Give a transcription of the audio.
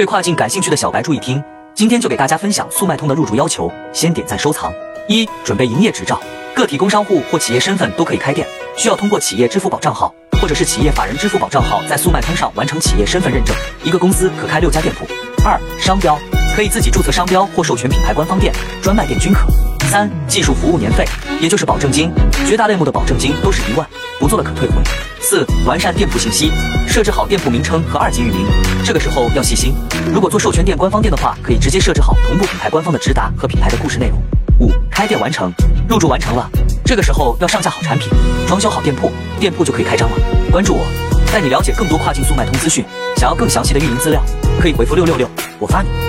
对跨境感兴趣的小白注意听，今天就给大家分享速卖通的入驻要求，先点赞收藏。一、准备营业执照，个体工商户或企业身份都可以开店，需要通过企业支付宝账号或者是企业法人支付宝账号，在速卖通上完成企业身份认证。一个公司可开六家店铺。二、商标，可以自己注册商标或授权品牌官方店、专卖店均可。三、技术服务年费，也就是保证金，绝大类目的保证金都是一万，不做了可退回。四、完善店铺信息，设置好店铺名称和二级域名，这个时候要细心。如果做授权店官方店的话，可以直接设置好同步品牌官方的直达和品牌的故事内容。五、开店完成，入驻完成了，这个时候要上架好产品，装修好店铺，店铺就可以开张了。关注我，带你了解更多跨境速卖通资讯。想要更详细的运营资料，可以回复六六六，我发你。